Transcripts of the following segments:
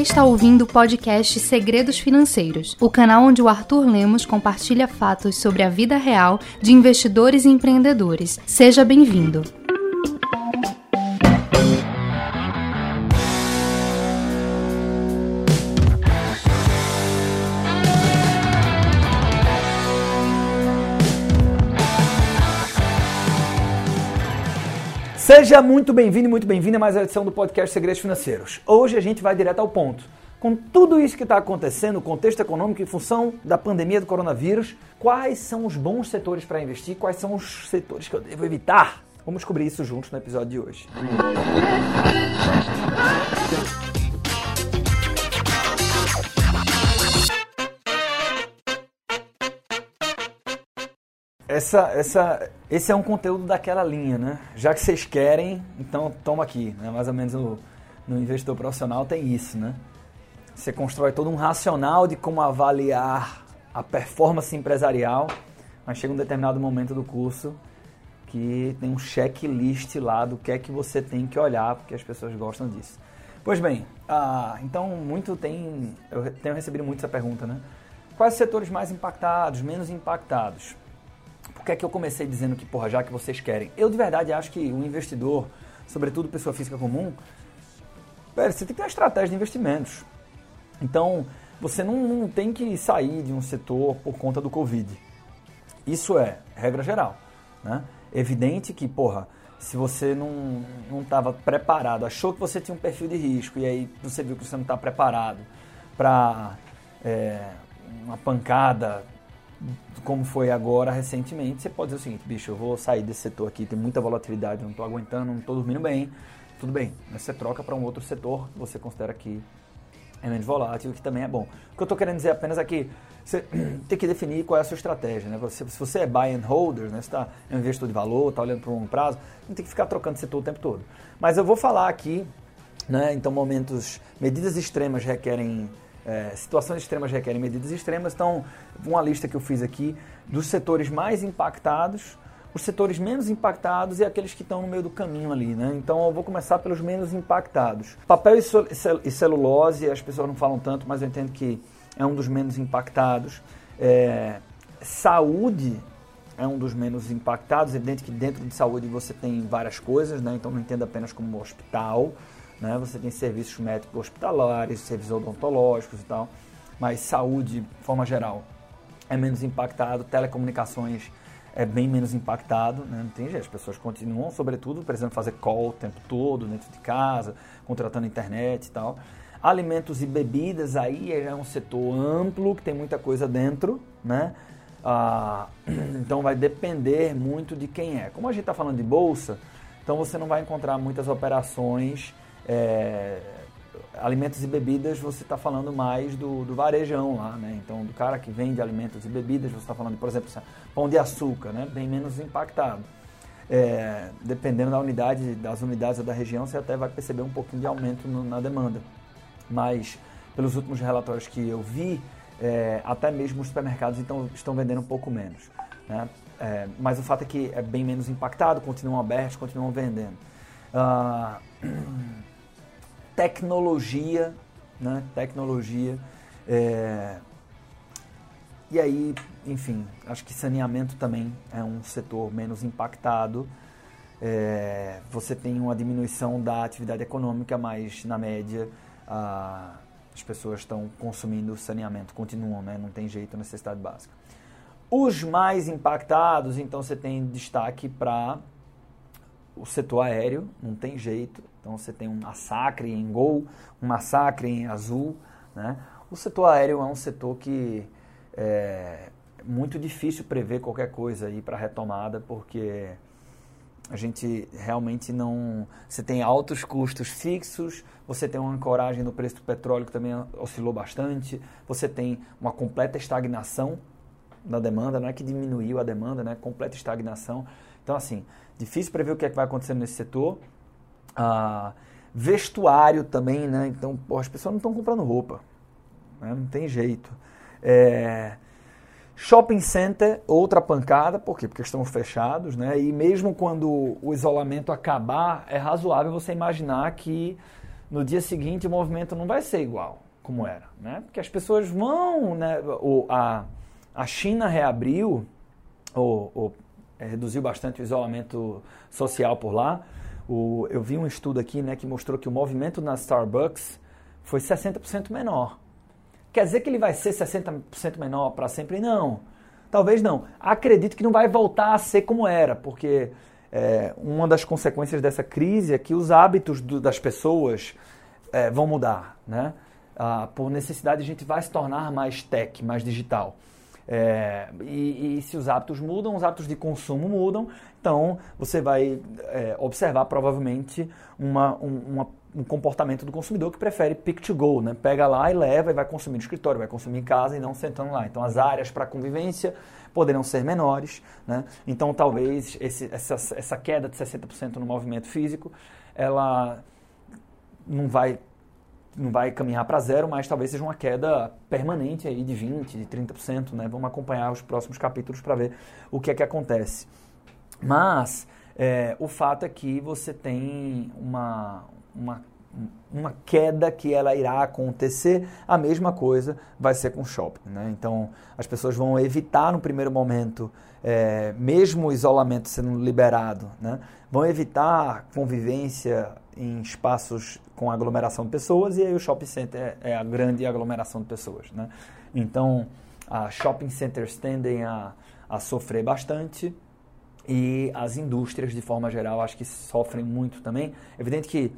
está ouvindo o podcast Segredos Financeiros, o canal onde o Arthur Lemos compartilha fatos sobre a vida real de investidores e empreendedores. Seja bem-vindo. Seja muito bem-vindo e muito bem-vinda a mais uma edição do podcast Segredos Financeiros. Hoje a gente vai direto ao ponto. Com tudo isso que está acontecendo, o contexto econômico em função da pandemia do coronavírus, quais são os bons setores para investir, quais são os setores que eu devo evitar? Vamos descobrir isso juntos no episódio de hoje. Essa, essa, esse é um conteúdo daquela linha, né? Já que vocês querem, então toma aqui. Né? Mais ou menos no, no investidor profissional tem isso, né? Você constrói todo um racional de como avaliar a performance empresarial, mas chega um determinado momento do curso que tem um checklist lá do que é que você tem que olhar, porque as pessoas gostam disso. Pois bem, ah, então muito tem. Eu tenho recebido muito essa pergunta, né? Quais os setores mais impactados, menos impactados? Que é que eu comecei dizendo que, porra, já que vocês querem? Eu de verdade acho que o investidor, sobretudo pessoa física comum, você tem que ter uma estratégia de investimentos. Então, você não, não tem que sair de um setor por conta do Covid. Isso é regra geral. Né? Evidente que, porra, se você não estava preparado, achou que você tinha um perfil de risco e aí você viu que você não está preparado para é, uma pancada como foi agora recentemente, você pode dizer o seguinte, bicho, eu vou sair desse setor aqui, tem muita volatilidade, não estou aguentando, não estou dormindo bem, tudo bem, mas você troca para um outro setor que você considera que é menos volátil, que também é bom. O que eu estou querendo dizer apenas é que você tem que definir qual é a sua estratégia. Né? Você, se você é buy and holder, né? você está é um investidor de valor, está olhando para um longo prazo, não tem que ficar trocando setor o tempo todo. Mas eu vou falar aqui, né? então momentos, medidas extremas requerem é, situações extremas requerem medidas extremas. Então, uma lista que eu fiz aqui dos setores mais impactados, os setores menos impactados e aqueles que estão no meio do caminho ali. Né? Então, eu vou começar pelos menos impactados. Papel e celulose, as pessoas não falam tanto, mas eu entendo que é um dos menos impactados. É, saúde é um dos menos impactados. É evidente que dentro de saúde você tem várias coisas, né? então não entenda apenas como hospital. Né? Você tem serviços médicos hospitalares, serviços odontológicos e tal, mas saúde, de forma geral, é menos impactado, telecomunicações é bem menos impactado, né? não tem jeito, as pessoas continuam, sobretudo, precisando fazer call o tempo todo, dentro de casa, contratando internet e tal. Alimentos e bebidas, aí é um setor amplo, que tem muita coisa dentro, né? Ah, então vai depender muito de quem é. Como a gente está falando de bolsa, então você não vai encontrar muitas operações é, alimentos e bebidas, você está falando mais do, do, varejão lá, né? Então, do cara que vende alimentos e bebidas, você está falando, por exemplo, pão de açúcar, né? Bem menos impactado. É, dependendo da unidade, das unidades da região, você até vai perceber um pouquinho de aumento no, na demanda. Mas, pelos últimos relatórios que eu vi, é, até mesmo os supermercados então, estão vendendo um pouco menos. Né? É, mas o fato é que é bem menos impactado, continuam abertos, continuam vendendo. Ah, tecnologia, né? Tecnologia. É... E aí, enfim, acho que saneamento também é um setor menos impactado. É... Você tem uma diminuição da atividade econômica, mas na média a... as pessoas estão consumindo saneamento, continuam, né? Não tem jeito, necessidade básica. Os mais impactados, então você tem destaque para o setor aéreo, não tem jeito. Então você tem um massacre em Gol, um massacre em Azul. Né? O setor aéreo é um setor que é muito difícil prever qualquer coisa aí para retomada, porque a gente realmente não. Você tem altos custos fixos, você tem uma ancoragem no preço do petróleo que também oscilou bastante, você tem uma completa estagnação da demanda, não é que diminuiu a demanda, né? completa estagnação. Então, assim, difícil prever o que, é que vai acontecer nesse setor. Ah, vestuário também, né? Então, pô, as pessoas não estão comprando roupa. Né? Não tem jeito. É, shopping center, outra pancada, por quê? Porque estão fechados, né? E mesmo quando o isolamento acabar, é razoável você imaginar que no dia seguinte o movimento não vai ser igual como era, né? Porque as pessoas vão, né? O, a, a China reabriu, ou, ou reduziu bastante o isolamento social por lá. O, eu vi um estudo aqui, né, que mostrou que o movimento na Starbucks foi 60% menor. Quer dizer que ele vai ser 60% menor para sempre? Não. Talvez não. Acredito que não vai voltar a ser como era, porque é, uma das consequências dessa crise é que os hábitos do, das pessoas é, vão mudar. Né? Ah, por necessidade, a gente vai se tornar mais tech, mais digital. É, e, e, se os hábitos mudam, os hábitos de consumo mudam, então você vai é, observar provavelmente uma, um, uma, um, comportamento do consumidor que prefere pick to go, né? pega lá e leva e vai consumir no escritório, vai consumir em casa e não sentando lá. Então as áreas para convivência poderão ser menores, né? então talvez esse, essa, essa queda de 60% no movimento físico, ela não vai não vai caminhar para zero, mas talvez seja uma queda permanente aí de 20%, de 30%. Né? Vamos acompanhar os próximos capítulos para ver o que é que acontece. Mas é, o fato é que você tem uma, uma, uma queda que ela irá acontecer, a mesma coisa vai ser com o shopping. Né? Então as pessoas vão evitar no primeiro momento, é, mesmo o isolamento sendo liberado, né? vão evitar convivência em espaços com aglomeração de pessoas e aí o shopping center é, é a grande aglomeração de pessoas. Né? Então, a shopping centers tendem a, a sofrer bastante e as indústrias, de forma geral, acho que sofrem muito também. Evidente que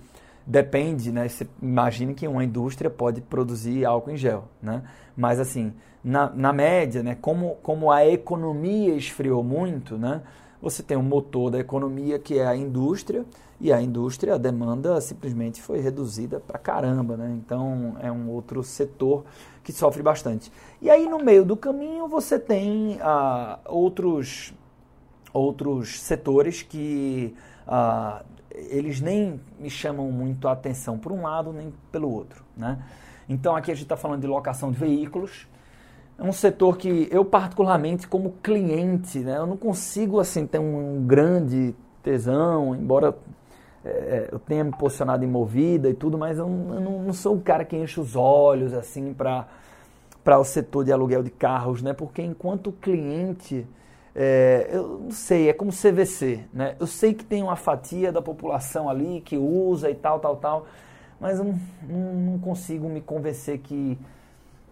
depende, né? Você imagine que uma indústria pode produzir álcool em gel, né? Mas assim, na, na média, né? Como, como a economia esfriou muito, né? Você tem um motor da economia que é a indústria, e a indústria, a demanda simplesmente foi reduzida para caramba, né? Então é um outro setor que sofre bastante. E aí no meio do caminho você tem ah, outros, outros setores que ah, eles nem me chamam muito a atenção por um lado nem pelo outro, né? Então aqui a gente está falando de locação de veículos, é um setor que eu particularmente como cliente, né, eu não consigo assim ter um grande tesão, embora é, eu tenha me posicionado em movida e tudo, mas eu, eu não, não, sou o cara que enche os olhos assim para para o setor de aluguel de carros, né? Porque enquanto cliente, é, eu não sei, é como CVC, né? Eu sei que tem uma fatia da população ali que usa e tal, tal, tal, mas eu não, não, consigo me convencer que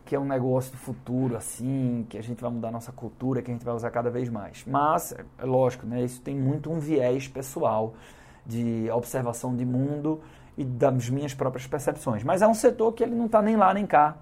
que é um negócio do futuro, assim, que a gente vai mudar nossa cultura, que a gente vai usar cada vez mais. Mas, é lógico, né, isso tem muito um viés pessoal de observação de mundo e das minhas próprias percepções. Mas é um setor que ele não está nem lá nem cá.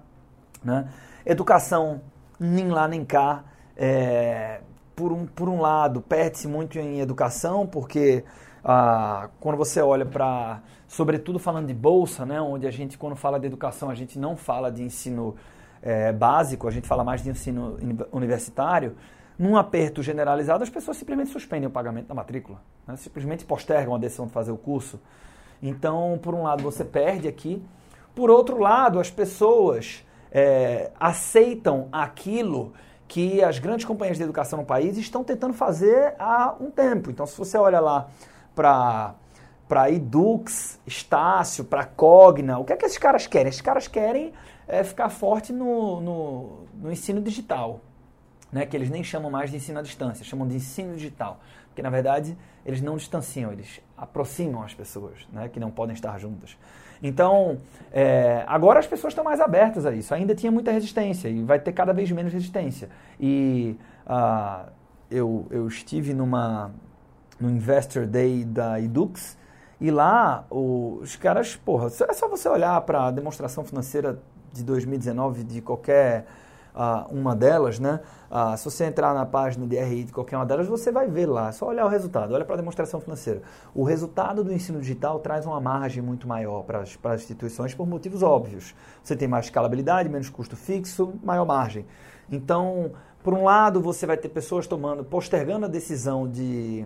Né? Educação, nem lá nem cá. É, por, um, por um lado, perde-se muito em educação, porque ah, quando você olha para, sobretudo falando de bolsa, né, onde a gente, quando fala de educação, a gente não fala de ensino é, básico, a gente fala mais de ensino universitário, num aperto generalizado, as pessoas simplesmente suspendem o pagamento da matrícula, né? simplesmente postergam a decisão de fazer o curso. Então, por um lado, você perde aqui, por outro lado, as pessoas é, aceitam aquilo que as grandes companhias de educação no país estão tentando fazer há um tempo. Então, se você olha lá para para Edux, Estácio, para Cogna, o que é que esses caras querem? Esses caras querem é ficar forte no, no, no ensino digital, né, que eles nem chamam mais de ensino à distância, chamam de ensino digital, porque na verdade eles não distanciam, eles aproximam as pessoas, né, que não podem estar juntas. Então, é, agora as pessoas estão mais abertas a isso. Ainda tinha muita resistência e vai ter cada vez menos resistência. E uh, eu, eu estive numa no Investor Day da Edux e lá os caras, porra, é só você olhar para a demonstração financeira de 2019 de qualquer uma delas, né? Se você entrar na página de RI de qualquer uma delas, você vai ver lá. É só olhar o resultado, olha para a demonstração financeira. O resultado do ensino digital traz uma margem muito maior para as instituições por motivos óbvios. Você tem mais escalabilidade, menos custo fixo, maior margem. Então, por um lado, você vai ter pessoas tomando, postergando a decisão de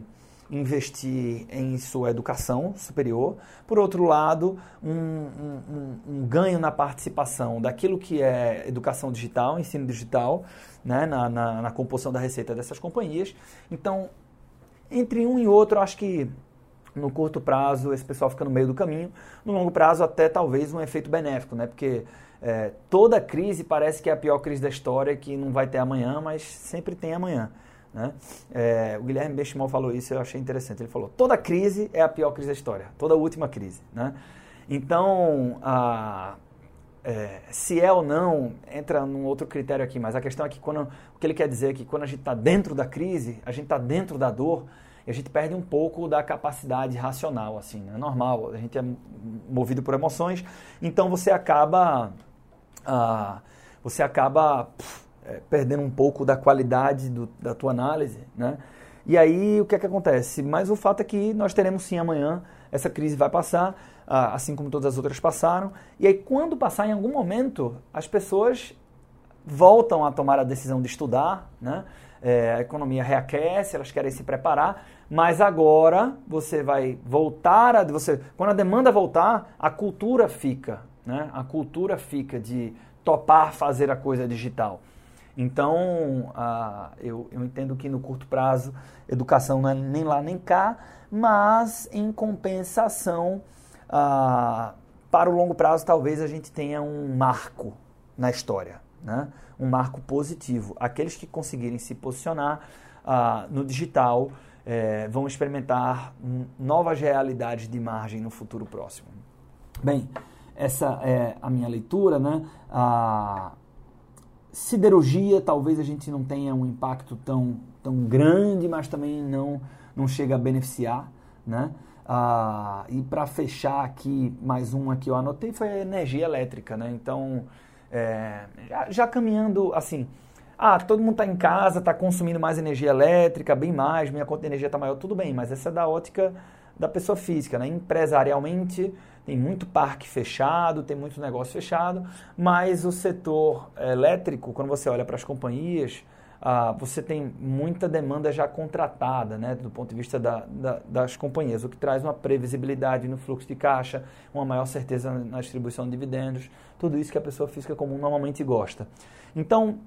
investir em sua educação superior. Por outro lado, um, um, um, ganho na participação daquilo que é educação digital, ensino digital, né, na, na, na, composição da receita dessas companhias. Então, entre um e outro, acho que no curto prazo esse pessoal fica no meio do caminho, no longo prazo até talvez um efeito benéfico, né? Porque é, toda crise parece que é a pior crise da história, que não vai ter amanhã, mas sempre tem amanhã. Né? É, o Guilherme Benchimol falou isso, eu achei interessante. Ele falou: toda crise é a pior crise da história, toda última crise. Né? Então, a, é, se é ou não, entra num outro critério aqui, mas a questão é que quando, o que ele quer dizer é que quando a gente está dentro da crise, a gente está dentro da dor, e a gente perde um pouco da capacidade racional, assim, né? é normal, a gente é movido por emoções, então você acaba, ah, você acaba pff, é, perdendo um pouco da qualidade do, da tua análise, né? E aí o que é que acontece? Mas o fato é que nós teremos sim amanhã, essa crise vai passar, assim como todas as outras passaram, e aí quando passar em algum momento, as pessoas voltam a tomar a decisão de estudar, né? É, a economia reaquece, elas querem se preparar, mas agora você vai voltar a você quando a demanda voltar, a cultura fica, né? A cultura fica de topar fazer a coisa digital. Então, uh, eu, eu entendo que no curto prazo, educação não é nem lá nem cá, mas em compensação, uh, para o longo prazo, talvez a gente tenha um marco na história, né? um marco positivo. Aqueles que conseguirem se posicionar uh, no digital eh, vão experimentar novas realidades de margem no futuro próximo. Bem, essa é a minha leitura, né? Siderurgia, talvez a gente não tenha um impacto tão, tão grande, mas também não, não chega a beneficiar, né? Ah, e para fechar aqui, mais um aqui eu anotei, foi a energia elétrica, né? Então, é, já, já, caminhando assim, ah, todo mundo está em casa, está consumindo mais energia elétrica, bem mais, minha conta de energia está maior, tudo bem, mas essa é da ótica da pessoa física, né? Empresarialmente, tem muito parque fechado, tem muito negócio fechado, mas o setor elétrico, quando você olha para as companhias, ah, você tem muita demanda já contratada, né, do ponto de vista da, da, das companhias, o que traz uma previsibilidade no fluxo de caixa, uma maior certeza na distribuição de dividendos, tudo isso que a pessoa física comum normalmente gosta. Então,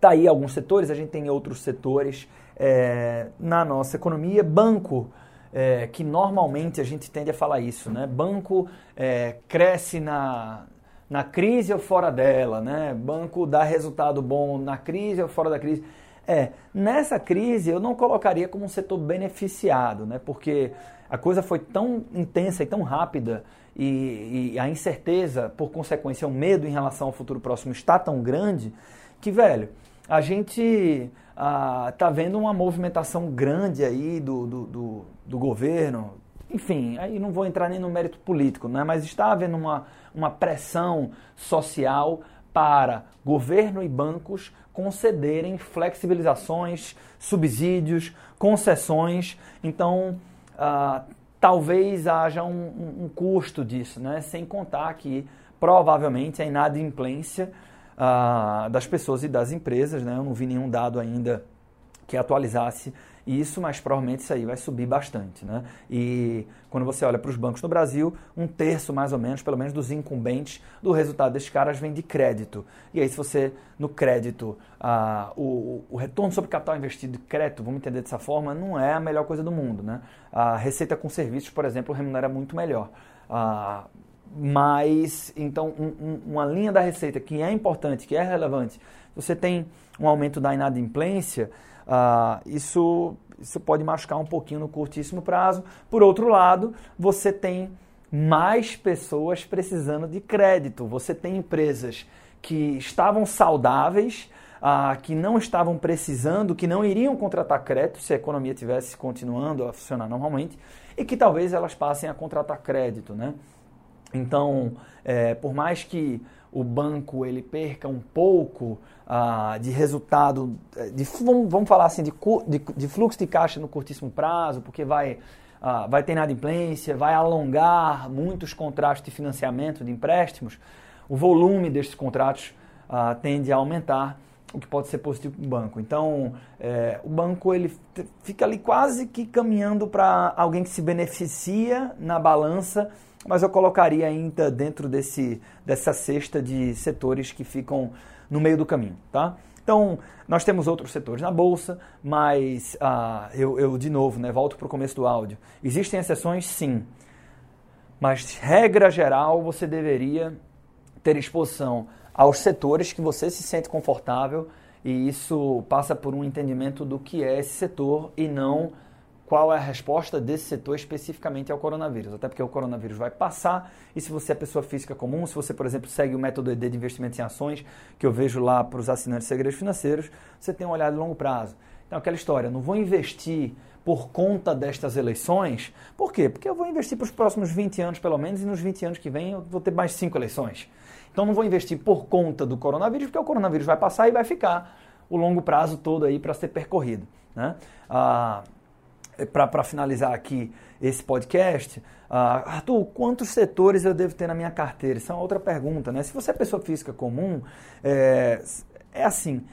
tá aí alguns setores, a gente tem outros setores é, na nossa economia, banco é, que normalmente a gente tende a falar isso, né? Banco é, cresce na, na crise ou fora dela, né? Banco dá resultado bom na crise ou fora da crise. É, nessa crise eu não colocaria como um setor beneficiado, né? Porque a coisa foi tão intensa e tão rápida e, e a incerteza, por consequência, o medo em relação ao futuro próximo está tão grande que, velho, a gente está ah, vendo uma movimentação grande aí do, do, do, do, governo. Enfim, aí não vou entrar nem no mérito político, né? mas está havendo uma, uma pressão social para governo e bancos concederem flexibilizações, subsídios, concessões. Então, ah, talvez haja um, um, um custo disso, né? sem contar que provavelmente a inadimplência ah, das pessoas e das empresas. Né? Eu não vi nenhum dado ainda que atualizasse isso, mas provavelmente isso aí vai subir bastante. Né? E quando você olha para os bancos no Brasil, um terço mais ou menos, pelo menos dos incumbentes, do resultado desses caras vem de crédito. E aí, se você, no crédito, ah, o, o, retorno sobre capital investido de crédito, vamos entender dessa forma, não é a melhor coisa do mundo. Né? A receita com serviços, por exemplo, remunera muito melhor. Ah, mas então um, um, uma linha da receita que é importante, que é relevante, você tem um aumento da inadimplência, uh, isso, isso pode machucar um pouquinho no curtíssimo prazo. Por outro lado, você tem mais pessoas precisando de crédito. Você tem empresas que estavam saudáveis, uh, que não estavam precisando, que não iriam contratar crédito se a economia tivesse continuando a funcionar normalmente, e que talvez elas passem a contratar crédito, né? Então, é, por mais que o banco ele perca um pouco ah, de resultado, é, de, vamos falar assim, de, de, de, fluxo de caixa no curtíssimo prazo, porque vai, ah, vai ter inadimplência, vai alongar muitos contratos de financiamento, de empréstimos, o volume destes contratos ah, tende a aumentar, o que pode ser positivo para o banco. Então, é, o banco ele fica ali quase que caminhando para alguém que se beneficia na balança mas eu colocaria ainda dentro desse, dessa cesta de setores que ficam no meio do caminho, tá? Então, nós temos outros setores na bolsa, mas ah, eu, eu, de novo, né, volto para o começo do áudio. Existem exceções, sim. Mas, regra geral, você deveria ter exposição aos setores que você se sente confortável e isso passa por um entendimento do que é esse setor e não qual é a resposta desse setor especificamente ao coronavírus. Até porque o coronavírus vai passar e se você é pessoa física comum, se você, por exemplo, segue o método ED de investimento em ações, que eu vejo lá para os assinantes de segredos financeiros, você tem um olhar de longo prazo. Então, aquela história, não vou investir por conta destas eleições. Por quê? Porque eu vou investir para os próximos 20 anos, pelo menos, e nos 20 anos que vem eu vou ter mais 5 eleições. Então, não vou investir por conta do coronavírus, porque o coronavírus vai passar e vai ficar o longo prazo todo aí para ser percorrido. Né? Ah, para finalizar aqui esse podcast, ah, Arthur, quantos setores eu devo ter na minha carteira? Isso é uma outra pergunta, né? Se você é pessoa física comum, é, é assim,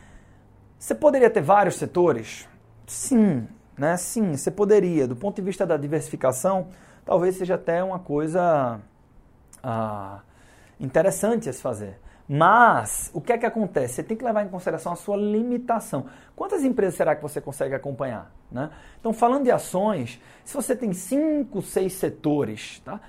você poderia ter vários setores? Sim, né? Sim, você poderia. Do ponto de vista da diversificação, talvez seja até uma coisa ah, interessante a se fazer. Mas, o que é que acontece? Você tem que levar em consideração a sua limitação. Quantas empresas será que você consegue acompanhar? Né? Então, falando de ações, se você tem cinco, seis setores, tá?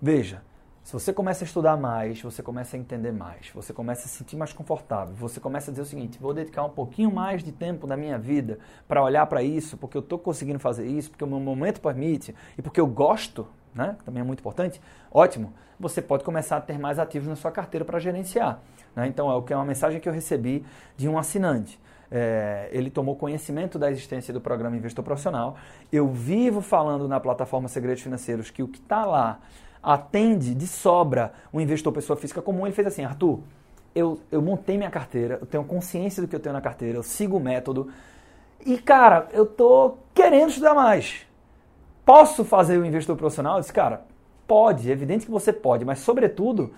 veja, se você começa a estudar mais, você começa a entender mais, você começa a se sentir mais confortável, você começa a dizer o seguinte: vou dedicar um pouquinho mais de tempo da minha vida para olhar para isso, porque eu estou conseguindo fazer isso, porque o meu momento permite e porque eu gosto, né? também é muito importante. Ótimo, você pode começar a ter mais ativos na sua carteira para gerenciar. Né? Então, é o que é uma mensagem que eu recebi de um assinante. É, ele tomou conhecimento da existência do programa Investor Profissional. Eu vivo falando na plataforma Segredos Financeiros que o que está lá atende de sobra o investidor pessoa física comum, ele fez assim, Arthur, eu, eu montei minha carteira, eu tenho consciência do que eu tenho na carteira, eu sigo o método e, cara, eu tô querendo estudar mais. Posso fazer o investidor profissional? Eu disse, cara, pode, é evidente que você pode, mas sobretudo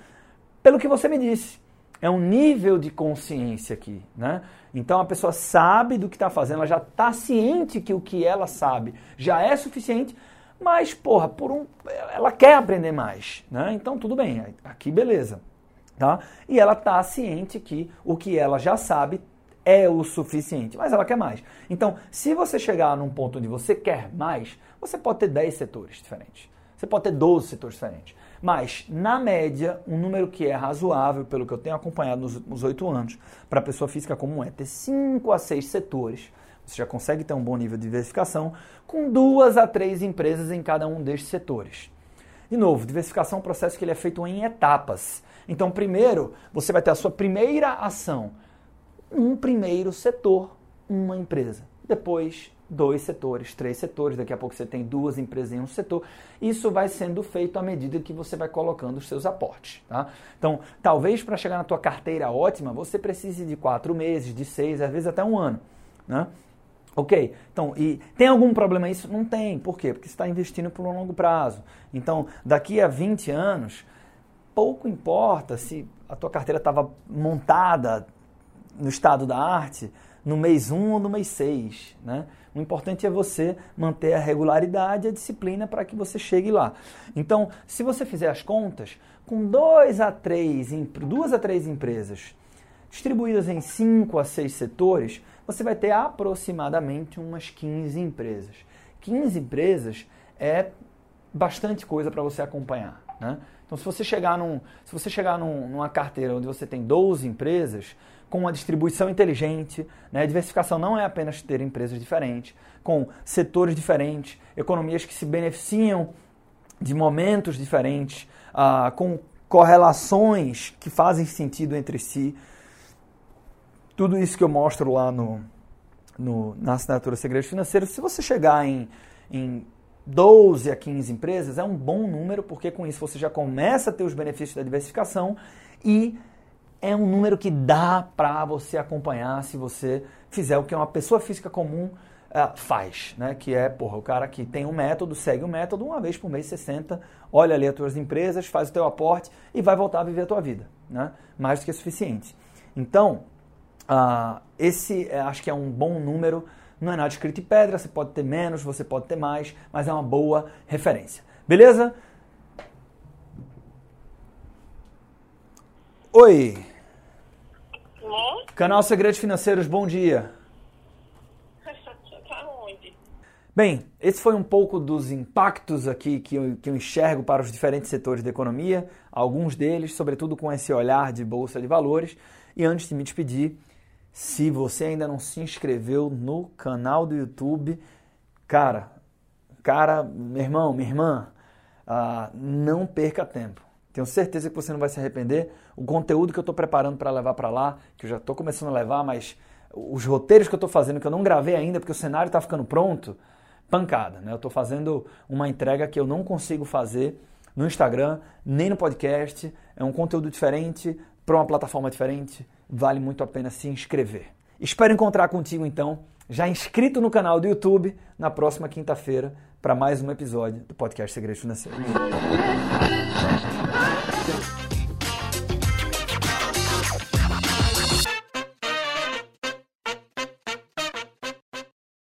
pelo que você me disse. É um nível de consciência aqui, né? Então a pessoa sabe do que está fazendo, ela já está ciente que o que ela sabe já é suficiente mas, porra, por um, ela quer aprender mais, né? Então tudo bem, aqui beleza, tá? E ela tá ciente que o que ela já sabe é o suficiente, mas ela quer mais. Então, se você chegar num ponto onde você quer mais, você pode ter 10 setores diferentes. Você pode ter 12 setores diferentes. Mas, na média, um número que é razoável, pelo que eu tenho acompanhado nos últimos 8 anos, para a pessoa física comum é ter 5 a 6 setores você já consegue ter um bom nível de diversificação com duas a três empresas em cada um destes setores. De novo, diversificação é um processo que ele é feito em etapas. Então, primeiro, você vai ter a sua primeira ação, um primeiro setor, uma empresa. Depois, dois setores, três setores, daqui a pouco você tem duas empresas em um setor. Isso vai sendo feito à medida que você vai colocando os seus aportes. Tá? Então, talvez para chegar na tua carteira ótima, você precise de quatro meses, de seis, às vezes até um ano. Né? Ok, então, e tem algum problema isso? Não tem. Por quê? Porque você está investindo por um longo prazo. Então, daqui a 20 anos, pouco importa se a tua carteira estava montada no estado da arte no mês 1 ou no mês 6. Né? O importante é você manter a regularidade e a disciplina para que você chegue lá. Então, se você fizer as contas, com dois a três, duas a três empresas distribuídas em 5 a 6 setores, você vai ter aproximadamente umas 15 empresas. 15 empresas é bastante coisa para você acompanhar. Né? Então, se você chegar, num, se você chegar num, numa carteira onde você tem 12 empresas, com uma distribuição inteligente, né? diversificação não é apenas ter empresas diferentes, com setores diferentes, economias que se beneficiam de momentos diferentes, ah, com correlações que fazem sentido entre si tudo isso que eu mostro lá no, no, na assinatura Segredos Financeiros, se você chegar em, em 12 a 15 empresas, é um bom número, porque com isso você já começa a ter os benefícios da diversificação e é um número que dá para você acompanhar se você fizer o que uma pessoa física comum uh, faz, né? Que é, porra, o cara que tem um método, segue o método, uma vez por mês você senta, olha ali as tuas empresas, faz o teu aporte e vai voltar a viver a tua vida, né? Mais do que suficiente. Então, Uh, esse é, acho que é um bom número. Não é nada escrito em pedra, você pode ter menos, você pode ter mais, mas é uma boa referência. Beleza? Oi. Canal Segredos Financeiros, bom dia. Bem, esse foi um pouco dos impactos aqui que eu, que eu enxergo para os diferentes setores da economia, alguns deles, sobretudo com esse olhar de bolsa de valores. E antes de me despedir, se você ainda não se inscreveu no canal do YouTube, cara, cara, meu irmão, minha irmã, uh, não perca tempo. Tenho certeza que você não vai se arrepender. O conteúdo que eu estou preparando para levar para lá, que eu já estou começando a levar, mas os roteiros que eu estou fazendo, que eu não gravei ainda, porque o cenário está ficando pronto, pancada. Né? Eu estou fazendo uma entrega que eu não consigo fazer no Instagram, nem no podcast. É um conteúdo diferente, para uma plataforma diferente. Vale muito a pena se inscrever. Espero encontrar contigo então, já inscrito no canal do YouTube, na próxima quinta-feira, para mais um episódio do podcast Segredos Financeiros.